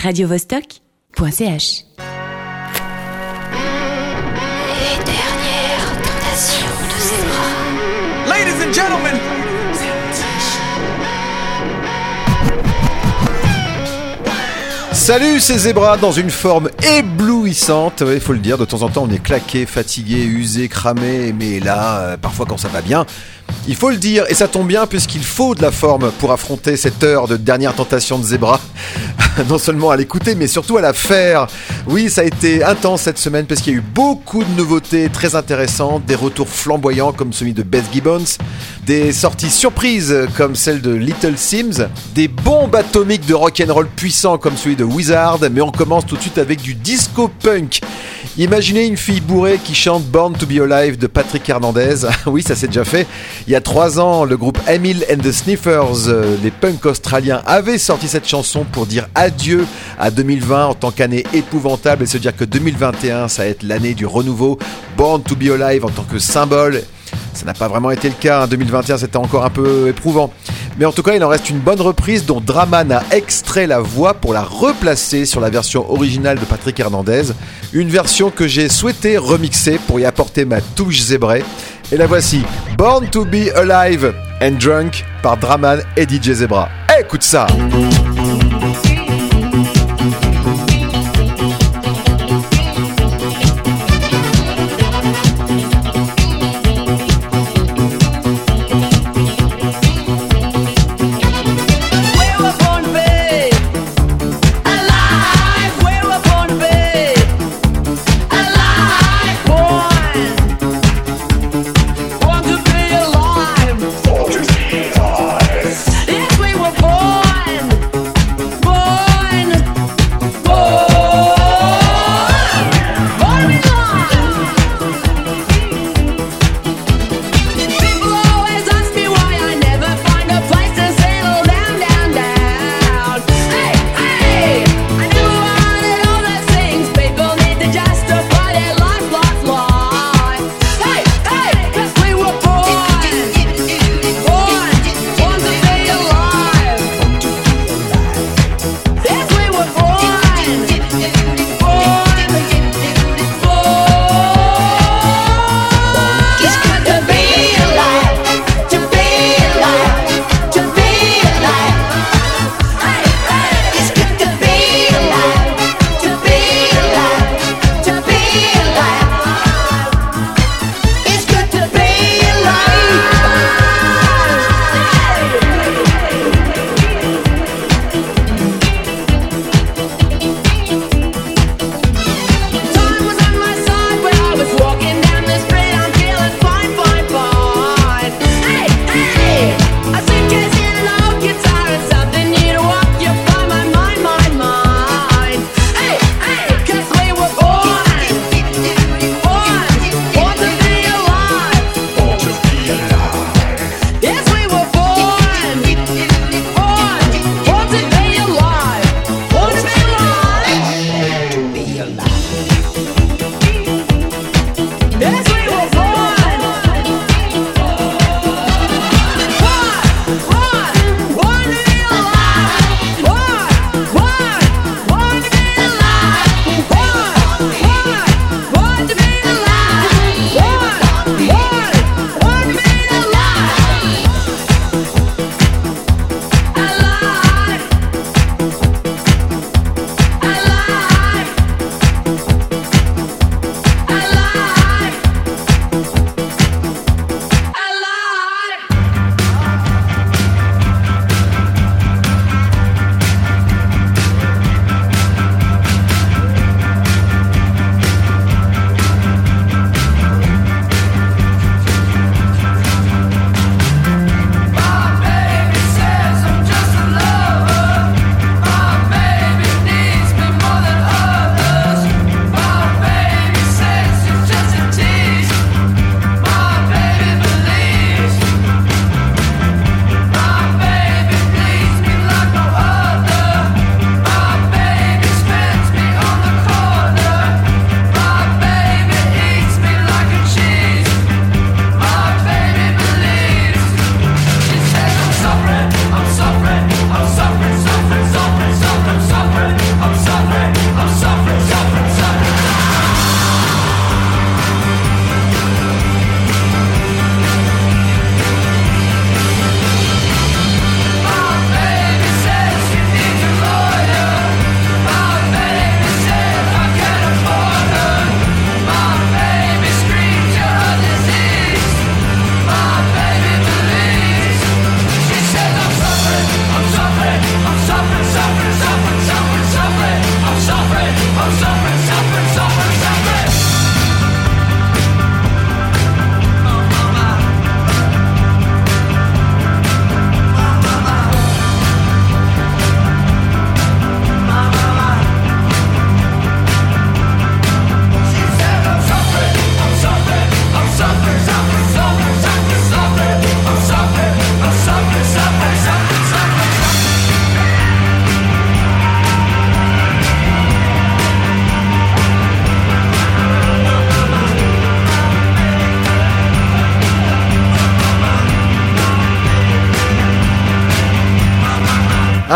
radiovostok.ch. Les dernières tentations de Zéra. Ladies and gentlemen, Salut, c'est Zebra dans une forme éblouissante. Il faut le dire, de temps en temps on est claqué, fatigué, usé, cramé, mais là, euh, parfois quand ça va bien, il faut le dire, et ça tombe bien puisqu'il faut de la forme pour affronter cette heure de dernière tentation de Zebra. non seulement à l'écouter, mais surtout à la faire. Oui, ça a été intense cette semaine parce qu'il y a eu beaucoup de nouveautés très intéressantes, des retours flamboyants comme celui de Beth Gibbons, des sorties surprises comme celle de Little Sims, des bombes atomiques de rock'n'roll puissants comme celui de Wizard, mais on commence tout de suite avec du disco punk. Imaginez une fille bourrée qui chante Born to be Alive de Patrick Hernandez. oui, ça s'est déjà fait. Il y a trois ans, le groupe Emil and the Sniffers, euh, les punks australiens, avaient sorti cette chanson pour dire adieu à 2020 en tant qu'année épouvantable et se dire que 2021, ça va être l'année du renouveau. Born to be Alive en tant que symbole. Ça n'a pas vraiment été le cas. En 2021, c'était encore un peu éprouvant. Mais en tout cas, il en reste une bonne reprise dont Draman a extrait la voix pour la replacer sur la version originale de Patrick Hernandez. Une version que j'ai souhaité remixer pour y apporter ma touche zébrée. Et la voici, Born to be Alive and Drunk par Draman et DJ Zebra. Écoute ça!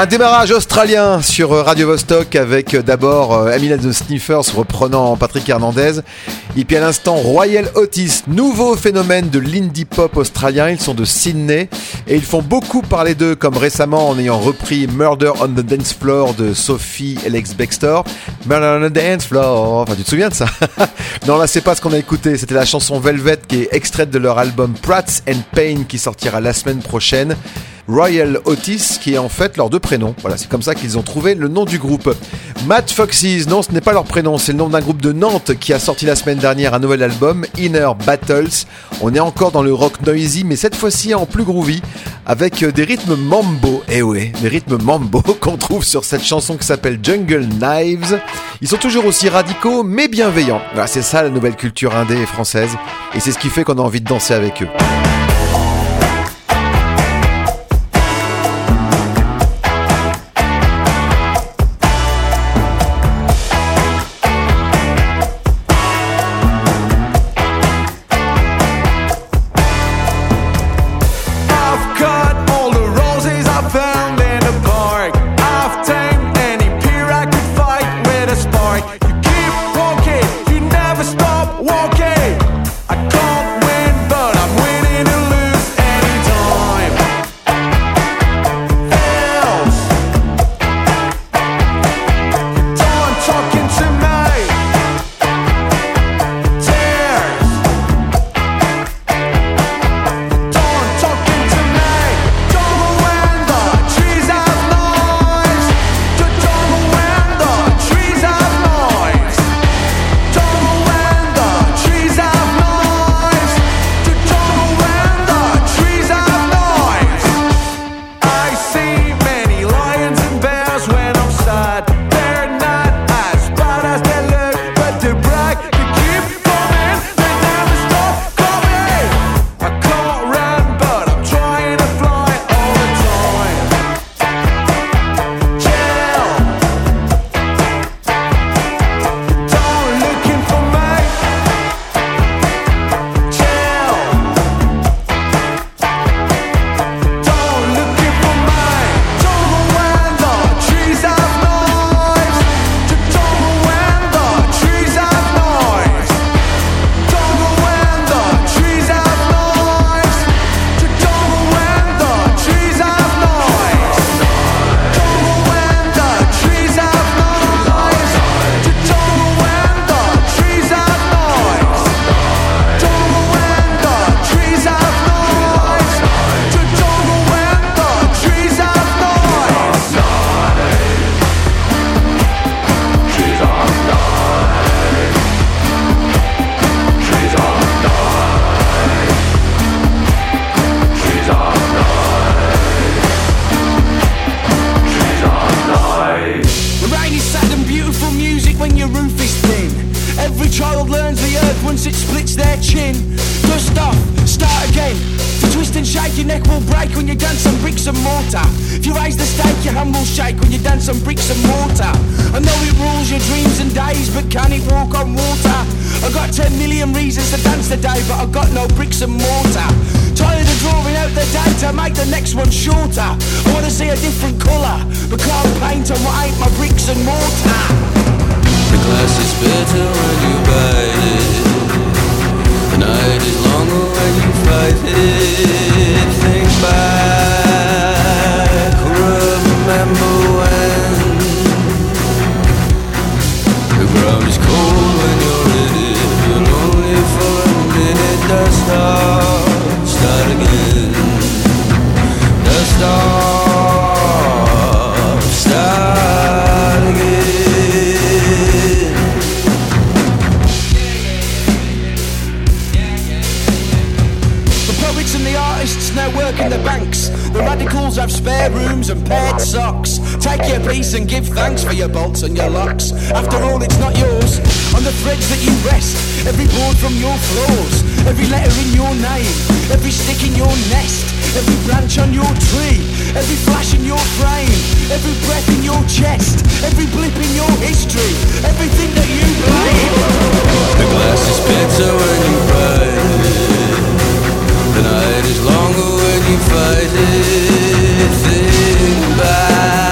Un démarrage australien sur Radio Vostok avec euh, d'abord euh, Amina de Sniffers reprenant Patrick Hernandez. Et puis à l'instant Royal Otis, nouveau phénomène de l'indie pop australien. Ils sont de Sydney et ils font beaucoup parler d'eux comme récemment en ayant repris Murder on the Dance Floor de Sophie Alex Baxter. Murder on the Dance Floor. Enfin, tu te souviens de ça? Non, là c'est pas ce qu'on a écouté. C'était la chanson Velvet qui est extraite de leur album Prats and Pain qui sortira la semaine prochaine. Royal Otis, qui est en fait leurs deux prénoms. Voilà, c'est comme ça qu'ils ont trouvé le nom du groupe. Matt Foxes, non, ce n'est pas leur prénom, c'est le nom d'un groupe de Nantes qui a sorti la semaine dernière un nouvel album, Inner Battles. On est encore dans le rock noisy, mais cette fois-ci en plus groovy, avec des rythmes mambo. Eh ouais, des rythmes mambo qu'on trouve sur cette chanson qui s'appelle Jungle Knives. Ils sont toujours aussi radicaux, mais bienveillants. Voilà, c'est ça la nouvelle culture indé française, et c'est ce qui fait qu'on a envie de danser avec eux. Bricks and mortar. If you raise the stake, your hand will shake when you dance on bricks and mortar. I know it rules your dreams and days, but can it walk on water? I got 10 million reasons to dance today, but I got no bricks and mortar. Tired of drawing out the data, make the next one shorter. I wanna see a different colour, but can't paint on what ain't my bricks and mortar. The glass is better when you bite it. The night is longer when you fight it. Think back, remember when the ground is cold when you're in it, but only for a minute. Off, start again. Off, start again. The poets and the artists now work in the banks. The radicals have spare rooms and paired socks. Take your piece and give thanks for your bolts and your locks. After all, it's not yours. On the threads that you rest, every board from your floors, every letter in your name, every stick in your nest, every branch on your tree, every flash in your frame, every breath in your chest, every blip in your history, everything that you blame. The glass is better when you fight it. The night is longer when you fight it goodbye.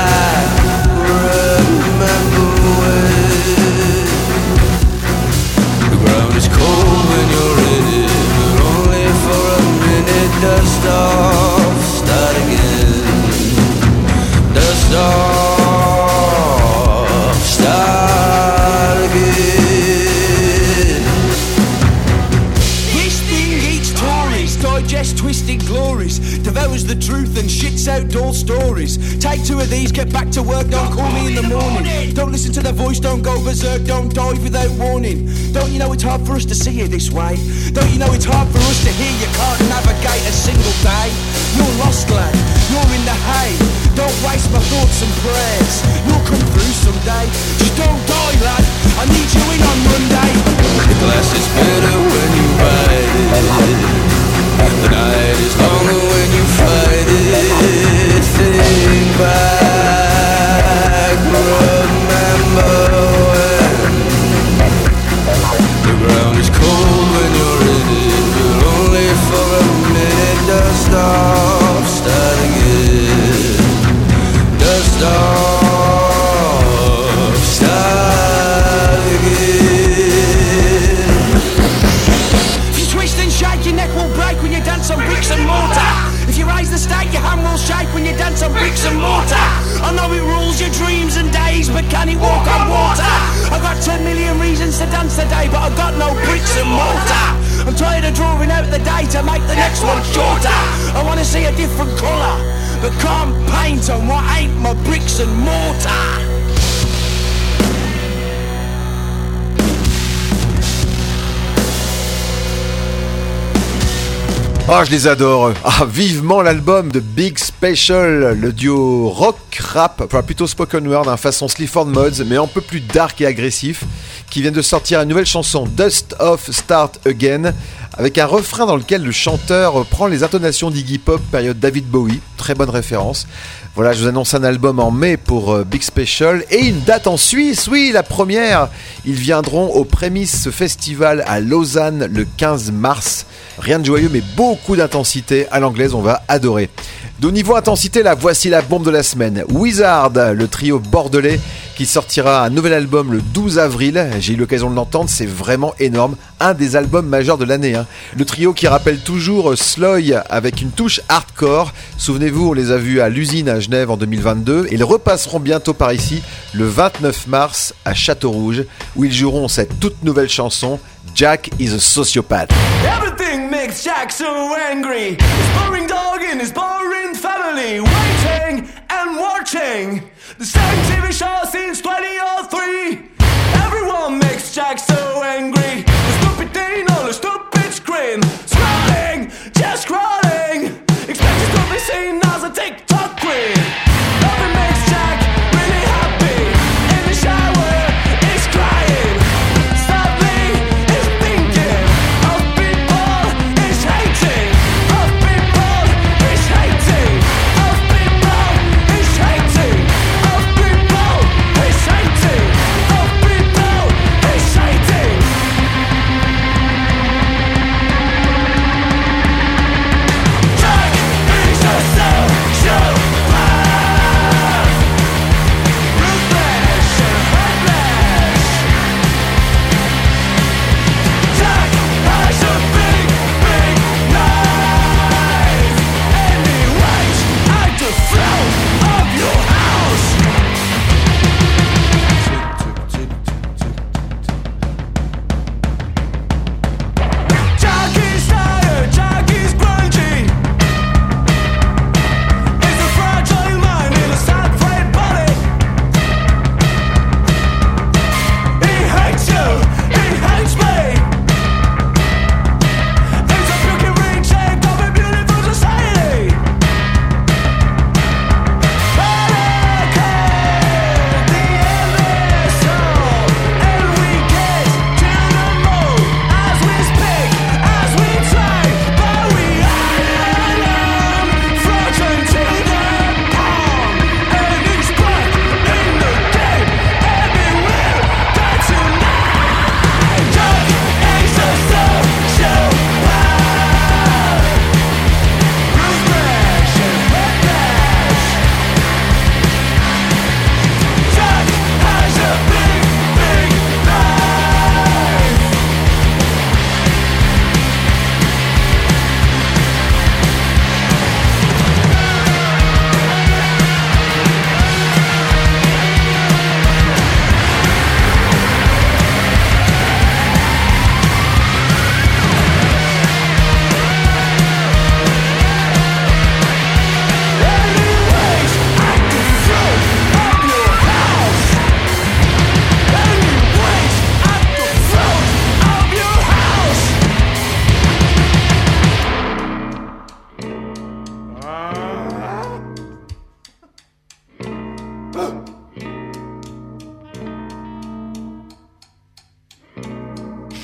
Listen to their voice, don't go berserk, don't dive without warning. Don't you know it's hard for us to see you this way? Don't you know it's hard for us to hear you can't navigate a single day? You're lost, lad, you're in the hay. Don't waste my thoughts and prayers. You'll come through someday. Just don't die, lad. I need you in on Monday. The glass is better when you ride it. The night is longer when you fight it. Think back, bricks and mortar. I know it rules your dreams and days, but can it walk on water? I got 10 million reasons to dance today, but I got no bricks and mortar. I'm tired of drawing out the day to make the next one shorter. I wanna see a different colour, but can't paint on what ain't my bricks and mortar. Ah, je les adore. Ah, vivement l'album de Big Special, le duo rock rap, enfin plutôt spoken word, hein, façon Sleaford Mods, mais un peu plus dark et agressif, qui vient de sortir une nouvelle chanson Dust Off Start Again, avec un refrain dans lequel le chanteur prend les intonations d'Iggy Pop période David Bowie, très bonne référence. Voilà, je vous annonce un album en mai pour euh, Big Special et une date en Suisse, oui, la première. Ils viendront au Prémices Festival à Lausanne le 15 mars. Rien de joyeux, mais beaucoup d'intensité. À l'anglaise, on va adorer. De niveau intensité, là, voici la bombe de la semaine. Wizard, le trio bordelais, sortira un nouvel album le 12 avril. J'ai eu l'occasion de l'entendre, c'est vraiment énorme. Un des albums majeurs de l'année. hein. Le trio qui rappelle toujours Sloy avec une touche hardcore. Souvenez-vous, on les a vus à l'usine à Genève en 2022 et ils repasseront bientôt par ici le 29 mars à Château-Rouge où ils joueront cette toute nouvelle chanson Jack is a sociopath. Everything makes Jack so angry. His boring dog and his boring family. Waiting and watching the same TV show since 2003. Everyone makes Jack so angry. The stupid thing on a stupid screen. Scrolling, just scrolling. Expected to be seen as a TikTok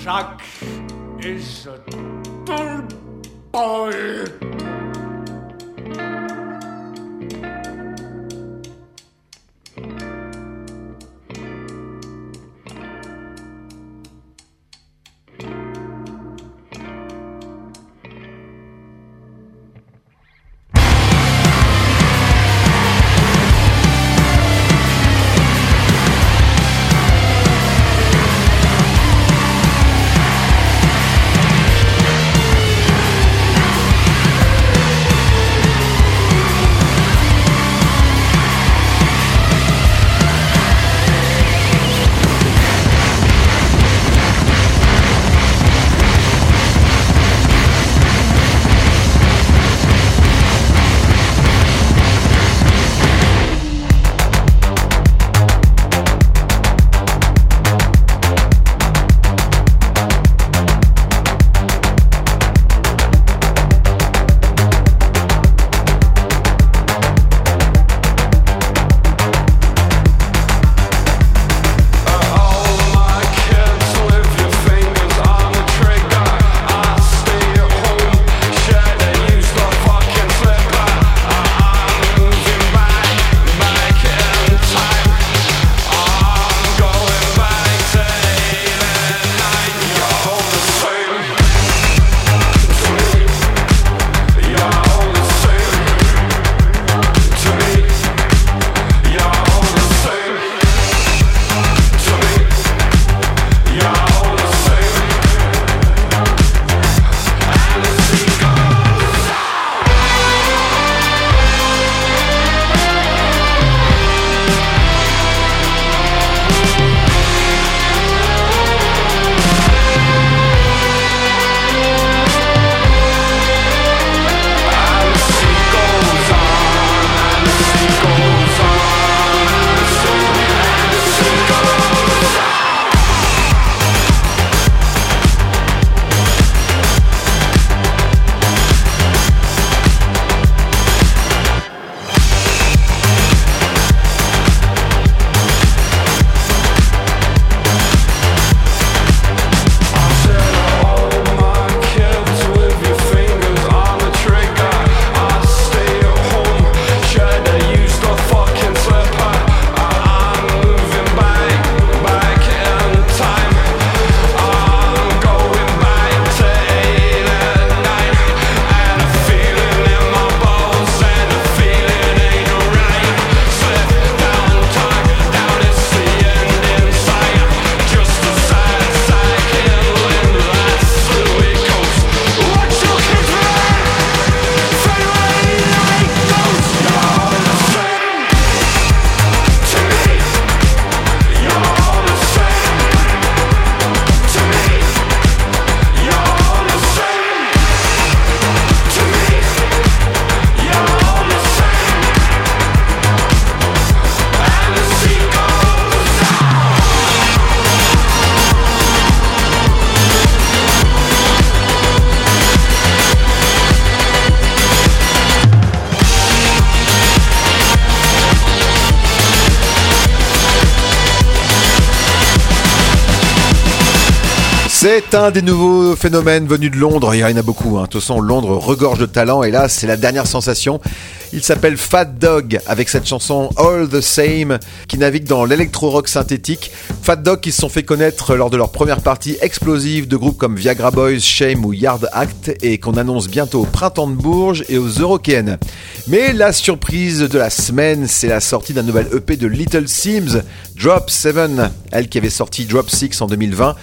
Jack is a dull boy. C'est un des nouveaux phénomènes venus de Londres. Il y en a beaucoup. Hein. De toute façon, Londres regorge de talent. Et là, c'est la dernière sensation. Il s'appelle Fat Dog avec cette chanson All the Same qui navigue dans l'électro-rock synthétique. Fat Dog qui se sont fait connaître lors de leur première partie explosive de groupes comme Viagra Boys, Shame ou Yard Act et qu'on annonce bientôt au Printemps de Bourges et aux Eurokéennes. Mais la surprise de la semaine, c'est la sortie d'un nouvel EP de Little Sims, Drop 7, elle qui avait sorti Drop 6 en 2020.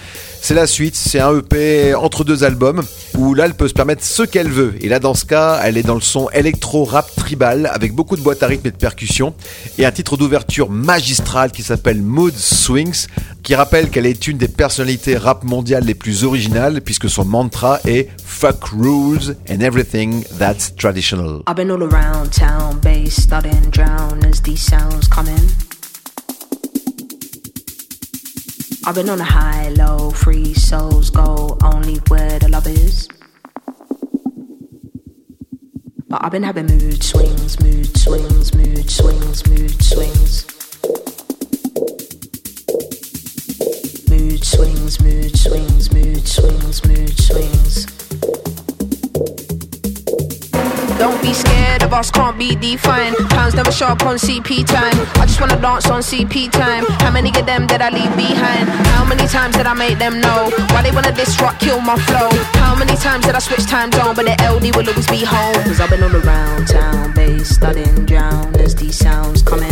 C'est la suite, c'est un EP entre deux albums où là elle peut se permettre ce qu'elle veut. Et là dans ce cas, elle est dans le son électro-rap tribal avec beaucoup de boîtes à rythme et de percussions et un titre d'ouverture magistral qui s'appelle Mood Swings qui rappelle qu'elle est une des personnalités rap mondiales les plus originales puisque son mantra est Fuck rules and everything that's traditional. I've been all around town, bass as these sounds. I've been on a high, low, free souls go only where the love is. But I've been having mood swings, mood swings, mood swings, mood swings. Mood swings, mood swings, mood swings, mood swings. Don't be scared of us, can't be defined. Pounds never sharp on CP time. I just wanna dance on CP time. How many of them did I leave behind? How many times did I make them know? Why they wanna disrupt, kill my flow? How many times did I switch time zone? But the LD will always be home. Cause I've been all around town, bass studying, drown as these sounds come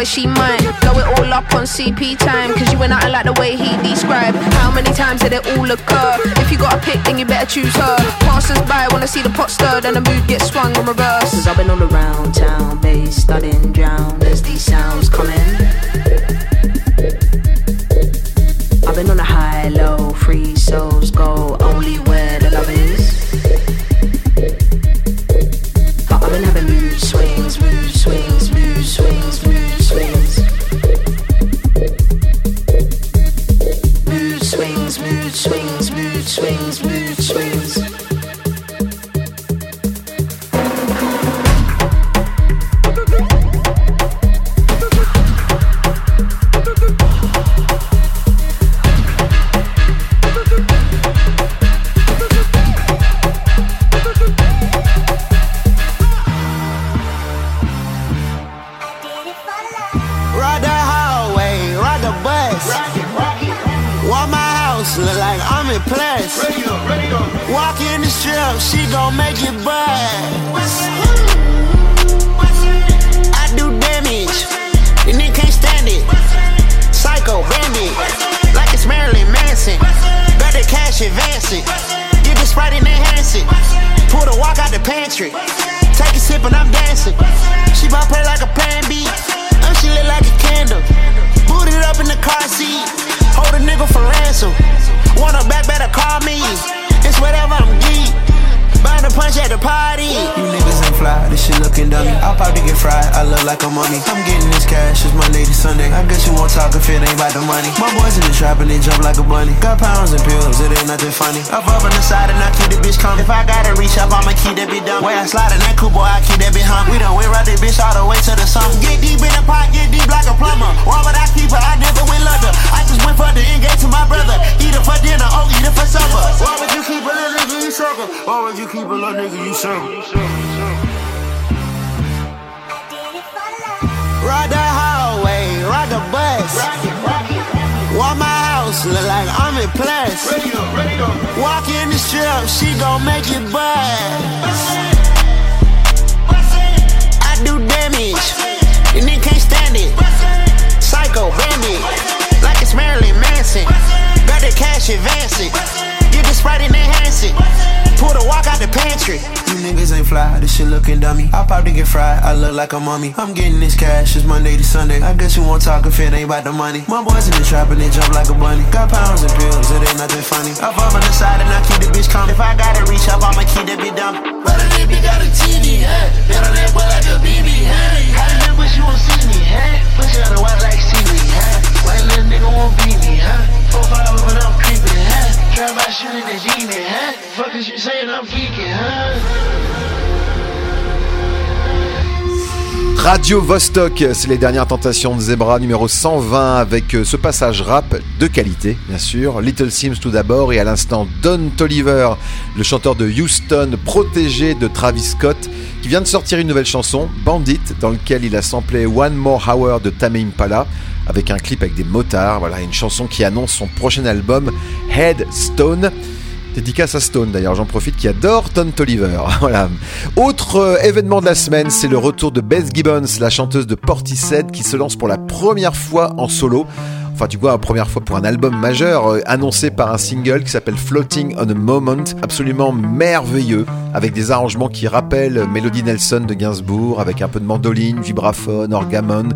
boy she mine. Blow it all up on CP time, cause you went out and like the way he described. How many times did it all occur? If you got a pick, then you better choose her. Passers by wanna see the pot stirred and the mood gets swung in reverse. Cause I've been all around town, this looking dummy. I'll probably get fried, I look like a mummy. I'm getting this cash, it's Monday to Sunday. I guess you won't talk if it ain't about the money. My boys in the trap and they jump like a bunny. Got pounds and pills, it ain't nothing funny. I'm up on the side and I keep the bitch coming. If I gotta reach up, I'ma keep that bitch dumb. Way I slide in that coupe, boy, I keep that bitch hum. We done went right that bitch all the way to the sun. Get deep in the pot, get deep like a plumber. Why would I keep her? I never went London. I just went for the engage to my brother. Eat it for dinner, oh, eat it for supper. Why would you keep a little nigga, you sucker? Why would you keep a little nigga, you sucker? Ride the highway, ride the bus. Why my house look like I'm in plus? Walk in the strip, she gon' make it buzz. I do damage, the nigga can't stand it. Psycho bandit, like it's Marilyn Manson. Got the cash advancing, get the sprite and enhance it. Pull the walk out the pantry. You niggas ain't fly, this shit looking dummy. I'll probably get fried, I look like a mummy. I'm getting this cash, it's Monday to Sunday. I guess you won't talk if it ain't about the money. My boys in the trap and they jump like a bunny. Got pounds and pills, it ain't nothing funny. I fall on the side and I keep the bitch coming. If I gotta reach up, I'ma keep that bitch dumb. But a nigga got a TV, huh? Been on that boy like a BB, huh? How the nigga you won't see me, huh? Push out the white like seaweed, huh? White little nigga won't beat me, huh? Four five when I'm creeping, huh? Radio Vostok, c'est les dernières tentations de Zebra numéro 120 avec euh, ce passage rap de qualité, bien sûr. Little Sims tout d'abord et à l'instant Don Toliver, le chanteur de Houston, protégé de Travis Scott, qui vient de sortir une nouvelle chanson, Bandit, dans lequel il a samplé One More Hour de Tame Impala avec un clip avec des motards. Voilà, une chanson qui annonce son prochain album Headstone. Dédicace à Stone d'ailleurs, j'en profite, qui adore Ton Toliver. voilà. Autre euh, événement de la semaine, c'est le retour de Beth Gibbons, la chanteuse de Portishead, qui se lance pour la première fois en solo. Enfin, tu vois, première fois pour un album majeur, euh, annoncé par un single qui s'appelle Floating on a Moment, absolument merveilleux, avec des arrangements qui rappellent Melody Nelson de Gainsbourg, avec un peu de mandoline, vibraphone, orgamon.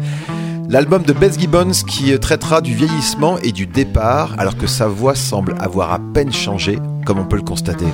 L'album de Beth Gibbons qui traitera du vieillissement et du départ, alors que sa voix semble avoir à peine changé, comme on peut le constater.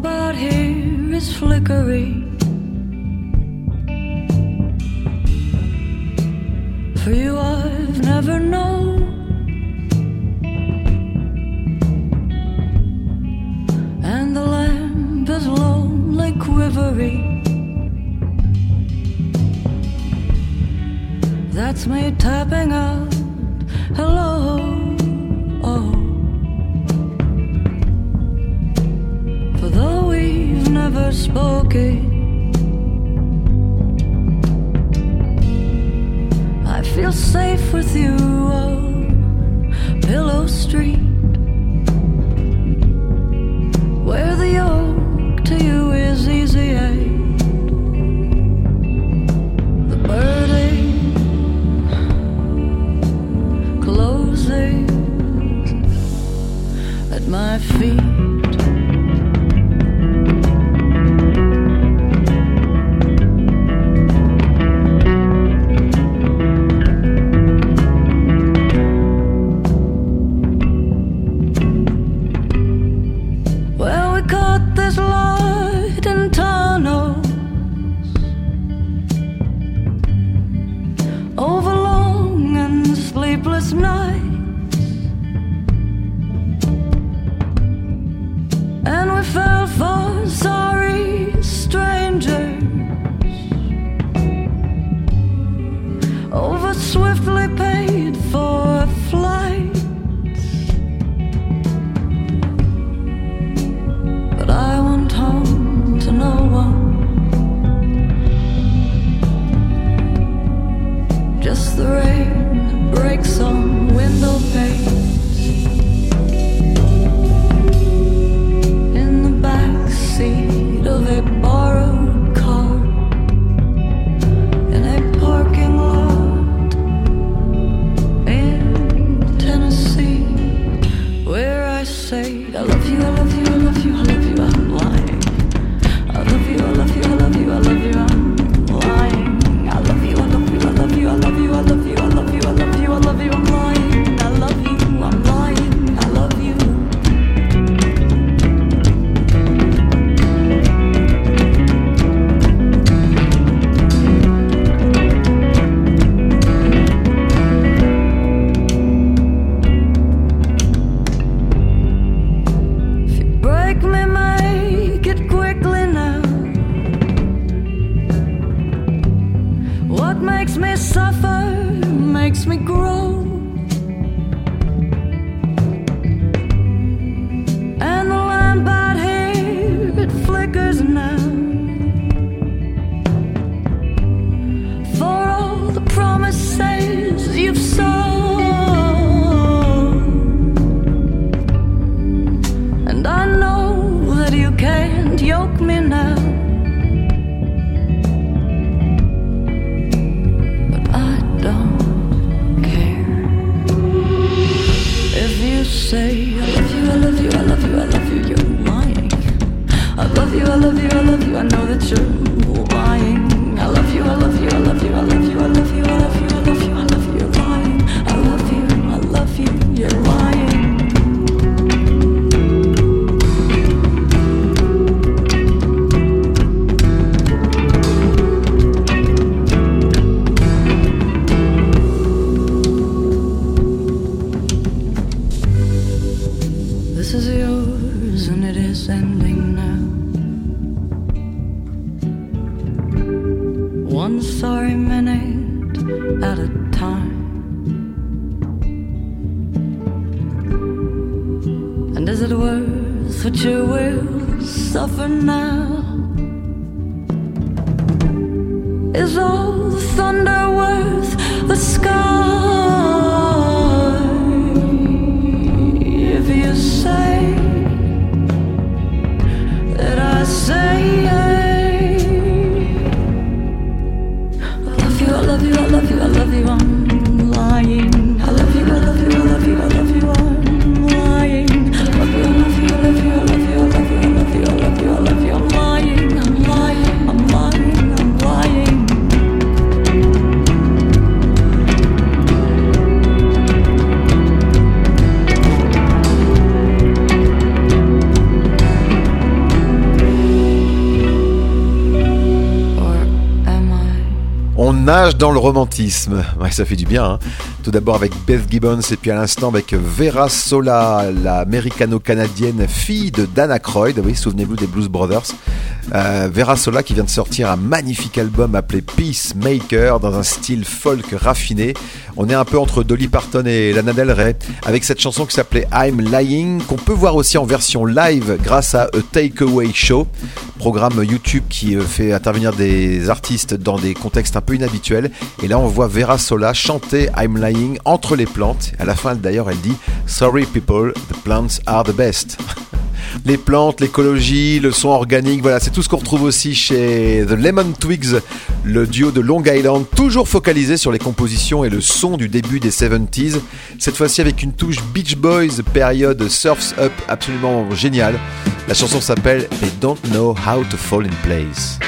about here is flickery. For you, I've never known. And the lamp is lonely, quivery. That's me tapping out. Hello. Spoken. I feel safe with you on Pillow Street. Dans le romantisme. Ouais, ça fait du bien. hein. Tout d'abord avec Beth Gibbons et puis à l'instant avec Vera Sola, l'américano-canadienne fille de Dan Aykroyd. Oui, souvenez-vous des Blues Brothers. Euh, Vera Sola qui vient de sortir un magnifique album appelé Peacemaker dans un style folk raffiné. On est un peu entre Dolly Parton et Lana Del Rey avec cette chanson qui s'appelait I'm Lying qu'on peut voir aussi en version live grâce à A Takeaway Show, programme YouTube qui euh, fait intervenir des artistes dans des contextes un peu inhabituels. Et là on voit Vera Sola chanter I'm Lying entre les plantes. À la fin d'ailleurs elle dit Sorry people, the plants are the best. les plantes, l'écologie, le son organique, voilà, c'est tout ce qu'on retrouve aussi chez The Lemon Twigs, le duo de Long Island, toujours focalisé sur les compositions et le son du début des 70s, cette fois-ci avec une touche Beach Boys, période Surf's Up absolument géniale. La chanson s'appelle They Don't Know How to Fall in Place.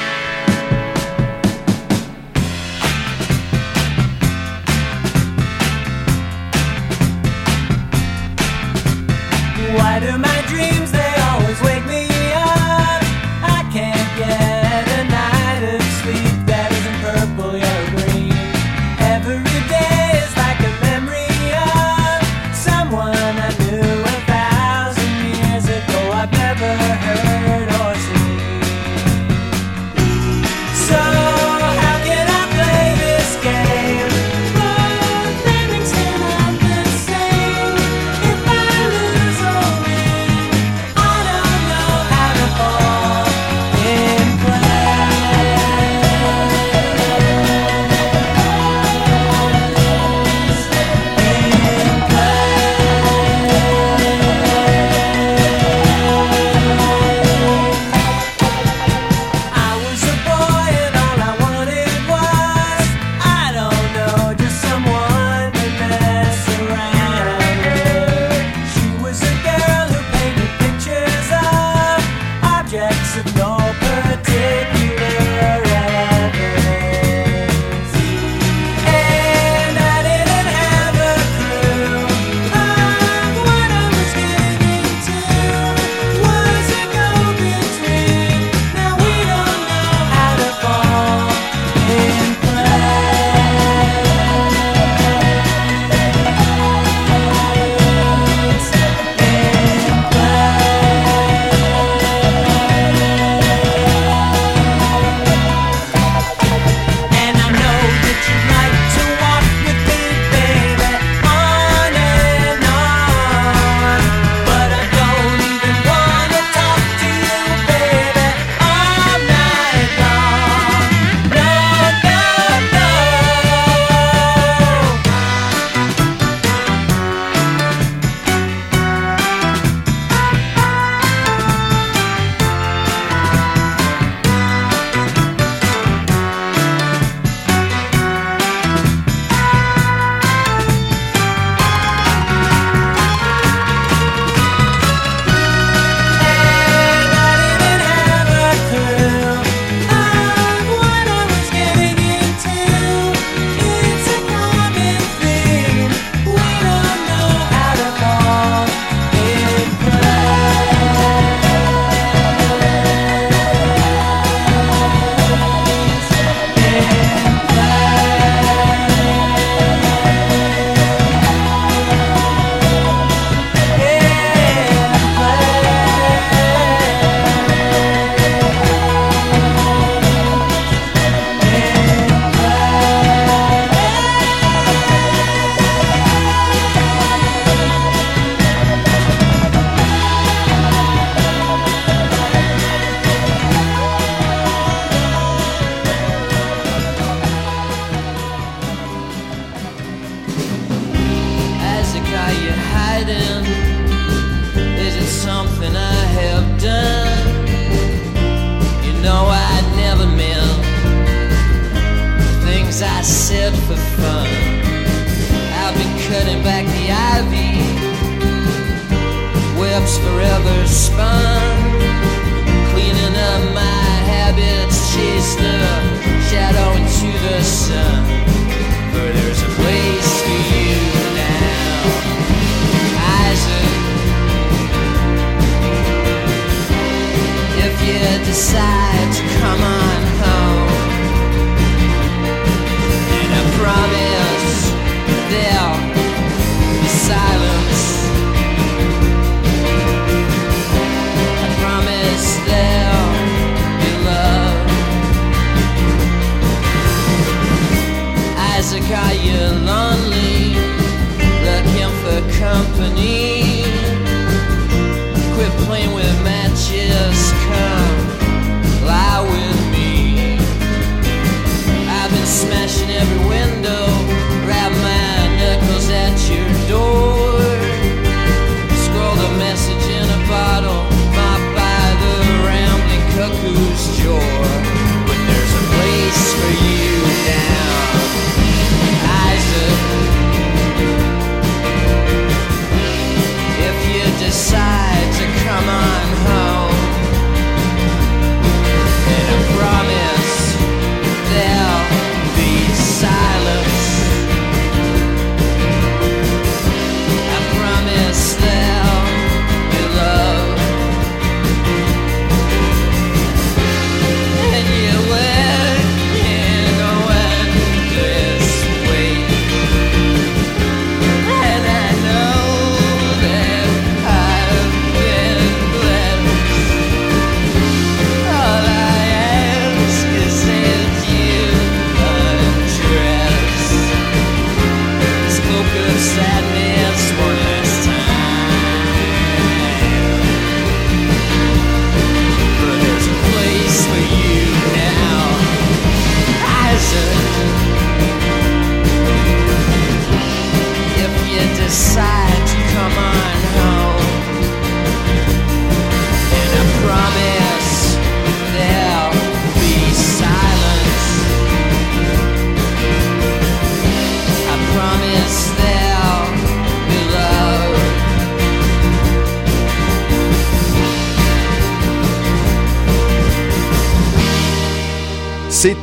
the river's. symphony.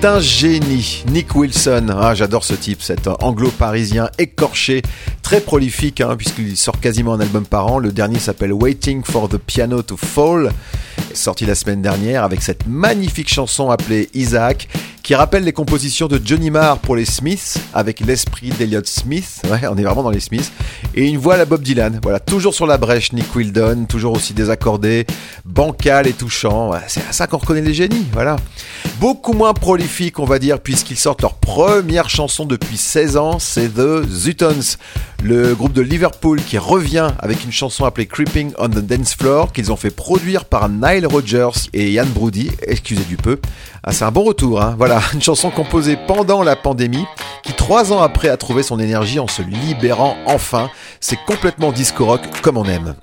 Un génie, Nick Wilson. Ah, j'adore ce type, cet anglo-parisien écorché, très prolifique, hein, puisqu'il sort quasiment un album par an. Le dernier s'appelle Waiting for the Piano to Fall, sorti la semaine dernière avec cette magnifique chanson appelée Isaac, qui rappelle les compositions de Johnny Marr pour les Smiths, avec l'esprit d'Elliott Smith. On est vraiment dans les Smiths. Et une voix à la Bob Dylan. Voilà, toujours sur la brèche, Nick Wildon, toujours aussi désaccordé, bancal et touchant. C'est à ça qu'on reconnaît les génies, voilà. Beaucoup moins prolifique, on va dire, puisqu'ils sortent leur première chanson depuis 16 ans, c'est The Zutons, le groupe de Liverpool qui revient avec une chanson appelée Creeping on the Dance Floor, qu'ils ont fait produire par Nile Rodgers et Ian Brody, excusez du peu. Ah, c'est un bon retour, hein. voilà, une chanson composée pendant la pandémie, qui trois ans après a trouvé son énergie en se libérant enfin. C'est complètement disco rock comme on aime.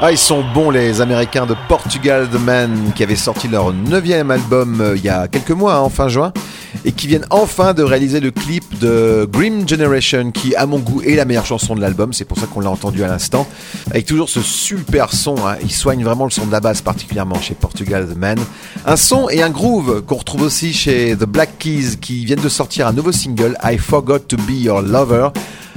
Ah, ils sont bons les Américains de Portugal The Man qui avaient sorti leur neuvième album euh, il y a quelques mois, hein, en fin juin, et qui viennent enfin de réaliser le clip de Grim Generation qui, à mon goût, est la meilleure chanson de l'album. C'est pour ça qu'on l'a entendu à l'instant, avec toujours ce super son. hein. Ils soignent vraiment le son de la basse, particulièrement chez Portugal The Man. Un son et un groove qu'on retrouve aussi chez The Black Keys qui viennent de sortir un nouveau single, I Forgot to Be Your Lover.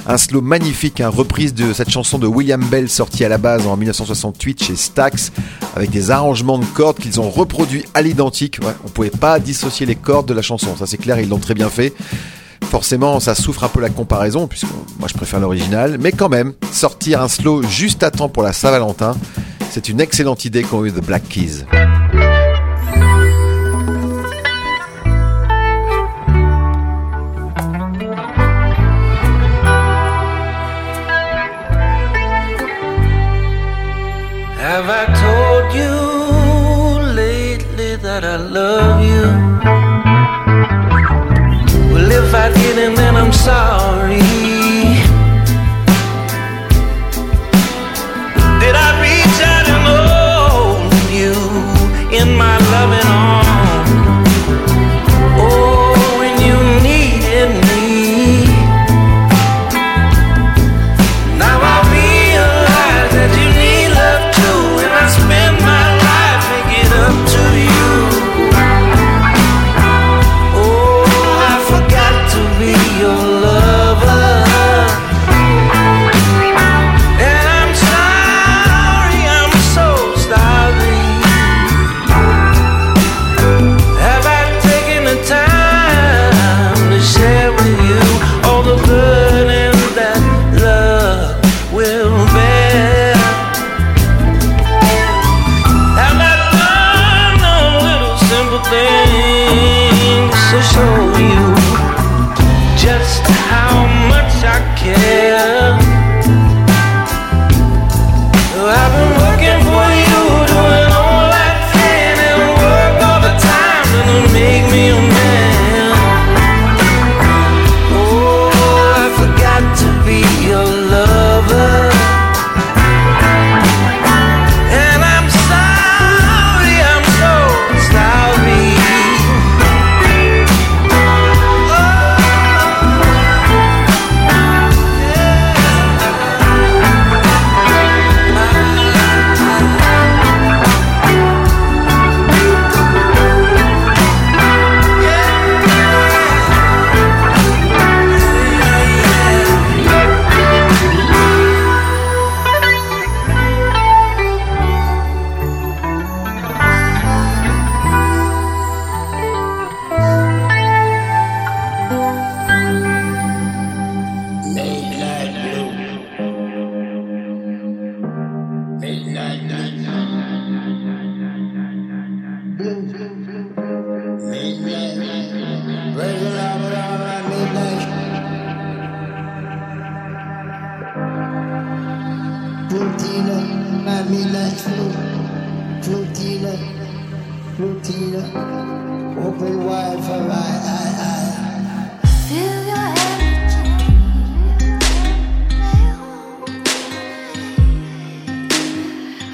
Un slow magnifique, un reprise de cette chanson de William Bell sortie à la base en 1968 chez Stax, avec des arrangements de cordes qu'ils ont reproduits à l'identique. Ouais, on pouvait pas dissocier les cordes de la chanson, ça c'est clair, ils l'ont très bien fait. Forcément, ça souffre un peu la comparaison, puisque moi je préfère l'original, mais quand même, sortir un slow juste à temps pour la Saint-Valentin, c'est une excellente idée qu'ont eu The Black Keys. sound.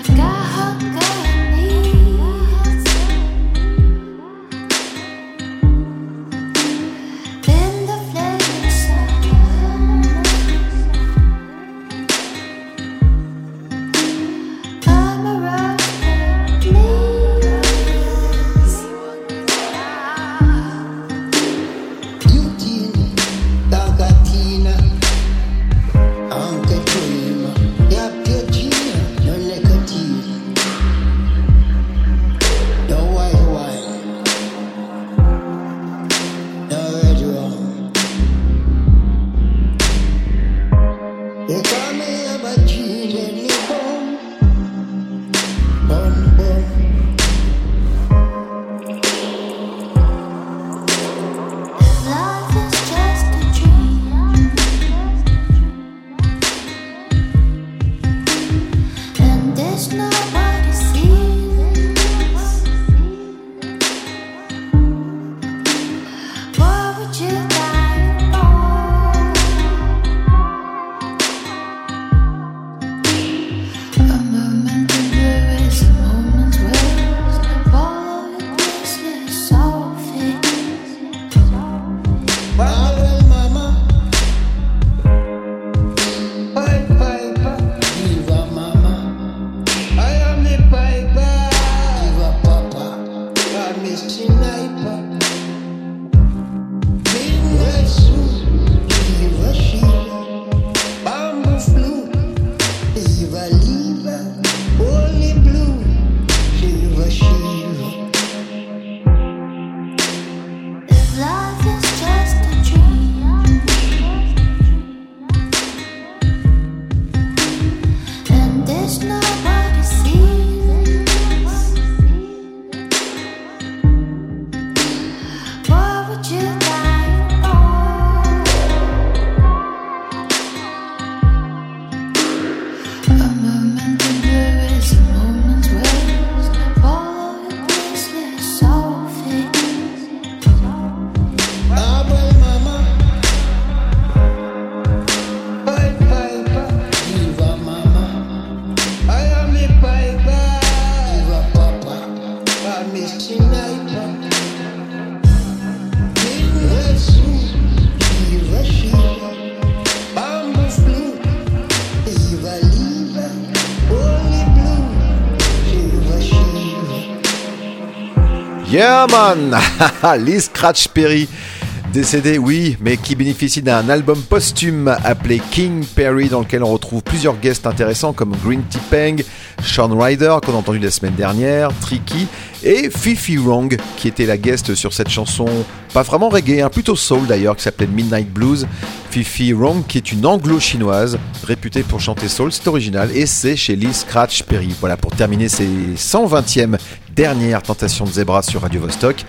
I've Yeah man Lee Scratch Perry Décédé, oui, mais qui bénéficie d'un album posthume appelé King Perry, dans lequel on retrouve plusieurs guests intéressants comme Green Tea Peng, Sean Ryder, qu'on a entendu la semaine dernière, Tricky, et Fifi Wrong, qui était la guest sur cette chanson, pas vraiment reggae, hein, plutôt soul d'ailleurs, qui s'appelait Midnight Blues. Fifi Wrong, qui est une anglo-chinoise, réputée pour chanter soul, c'est original, et c'est chez Lee Scratch Perry. Voilà, pour terminer ces 120e dernières tentations de Zebra sur Radio Vostok.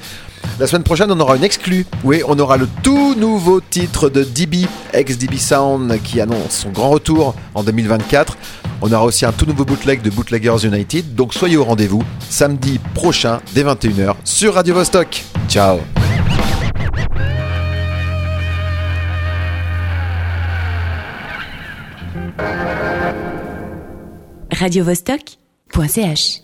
La semaine prochaine, on aura une exclue. Oui, on aura le tout nouveau titre de DB, ex-DB Sound, qui annonce son grand retour en 2024. On aura aussi un tout nouveau bootleg de Bootleggers United. Donc soyez au rendez-vous samedi prochain dès 21h sur Radio Vostok. Ciao radiovostok.ch